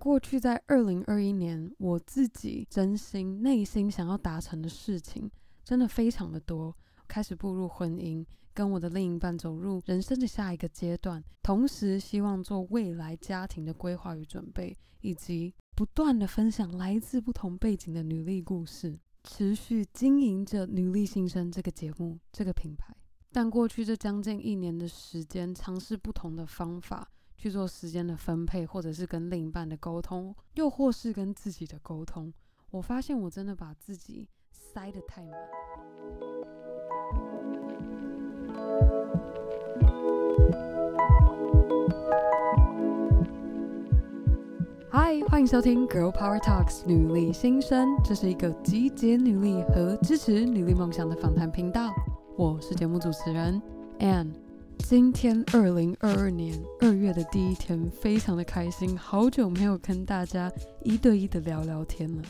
过去在二零二一年，我自己真心内心想要达成的事情，真的非常的多。开始步入婚姻，跟我的另一半走入人生的下一个阶段，同时希望做未来家庭的规划与准备，以及不断的分享来自不同背景的女力故事，持续经营着女力新生这个节目这个品牌。但过去这将近一年的时间，尝试不同的方法。去做时间的分配，或者是跟另一半的沟通，又或是跟自己的沟通。我发现我真的把自己塞得太满。嗨，欢迎收听《Girl Power Talks》女力新生，这是一个集结女力和支持女力梦想的访谈频道。我是节目主持人 Ann。今天二零二二年二月的第一天，非常的开心，好久没有跟大家一对一的聊聊天了。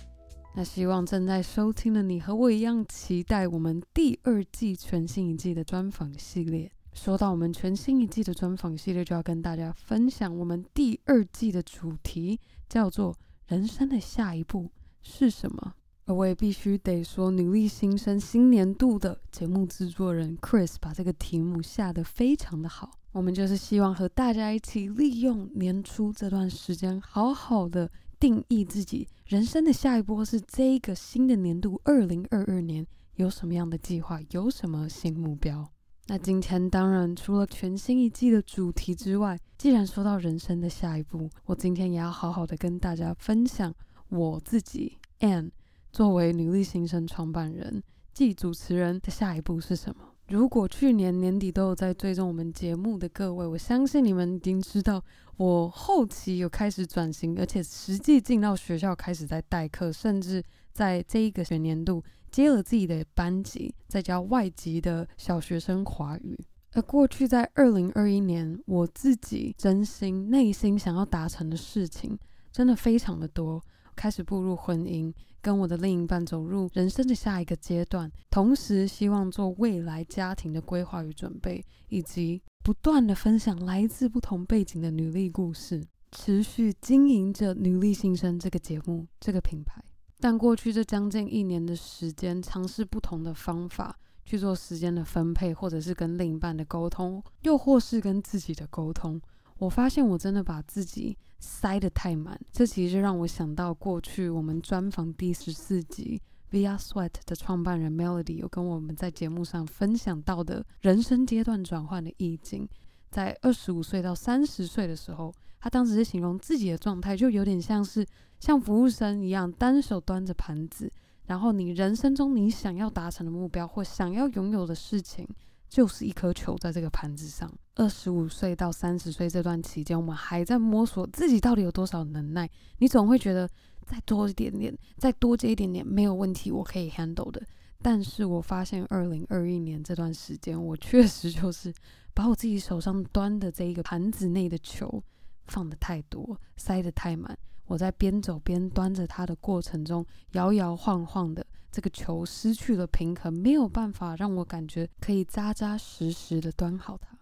那希望正在收听的你和我一样期待我们第二季全新一季的专访系列。说到我们全新一季的专访系列，就要跟大家分享我们第二季的主题，叫做“人生的下一步是什么”。而我也必须得说，女力新生新年度的节目制作人 Chris 把这个题目下得非常的好。我们就是希望和大家一起利用年初这段时间，好好的定义自己人生的下一波是这一个新的年度二零二二年有什么样的计划，有什么新目标。那今天当然除了全新一季的主题之外，既然说到人生的下一步，我今天也要好好的跟大家分享我自己 and。作为女力新生创办人暨主持人的下一步是什么？如果去年年底都有在追踪我们节目的各位，我相信你们已经知道，我后期有开始转型，而且实际进到学校开始在代课，甚至在这一个学年度接了自己的班级，在教外籍的小学生华语。而过去在二零二一年，我自己真心内心想要达成的事情，真的非常的多。开始步入婚姻，跟我的另一半走入人生的下一个阶段，同时希望做未来家庭的规划与准备，以及不断的分享来自不同背景的女力故事，持续经营着女力新生这个节目这个品牌。但过去这将近一年的时间，尝试不同的方法去做时间的分配，或者是跟另一半的沟通，又或是跟自己的沟通。我发现我真的把自己塞得太满，这其实让我想到过去我们专访第十四集 Via Sweat 的创办人 Melody 有跟我们在节目上分享到的人生阶段转换的意境。在二十五岁到三十岁的时候，他当时是形容自己的状态就有点像是像服务生一样，单手端着盘子，然后你人生中你想要达成的目标或想要拥有的事情。就是一颗球在这个盘子上。二十五岁到三十岁这段期间，我们还在摸索自己到底有多少能耐。你总会觉得再多一点点，再多接一点点没有问题，我可以 handle 的。但是我发现二零二一年这段时间，我确实就是把我自己手上端的这一个盘子内的球放得太多，塞得太满。我在边走边端着它的过程中，摇摇晃晃的。这个球失去了平衡，没有办法让我感觉可以扎扎实实的端好它。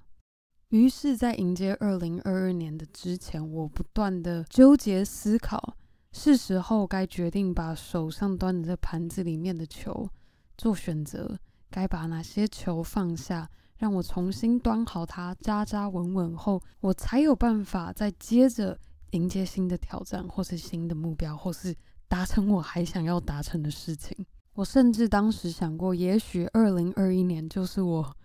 于是，在迎接二零二二年的之前，我不断的纠结思考，是时候该决定把手上端的这盘子里面的球做选择，该把哪些球放下，让我重新端好它，扎扎稳稳后，我才有办法再接着迎接新的挑战，或是新的目标，或是达成我还想要达成的事情。我甚至当时想过，也许二零二一年就是我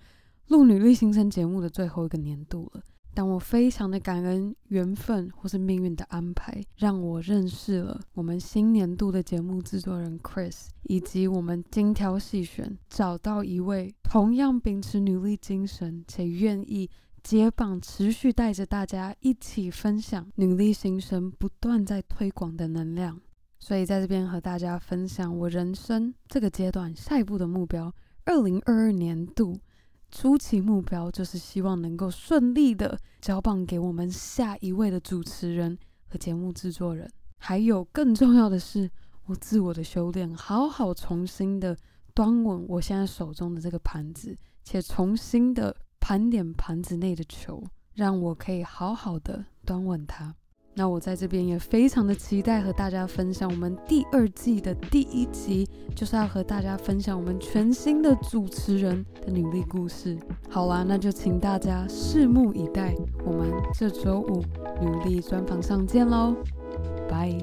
录女力新生节目的最后一个年度了。但我非常的感恩缘分或是命运的安排，让我认识了我们新年度的节目制作人 Chris，以及我们精挑细选找到一位同样秉持女力精神且愿意接棒，持续带着大家一起分享女力新生不断在推广的能量。所以在这边和大家分享我人生这个阶段下一步的目标。二零二二年度初期目标就是希望能够顺利的交棒给我们下一位的主持人和节目制作人。还有更重要的是，我自我的修炼，好好重新的端稳我现在手中的这个盘子，且重新的盘点盘子内的球，让我可以好好的端稳它。那我在这边也非常的期待和大家分享我们第二季的第一集，就是要和大家分享我们全新的主持人的努力故事。好啦，那就请大家拭目以待，我们这周五努力专访上见喽，拜。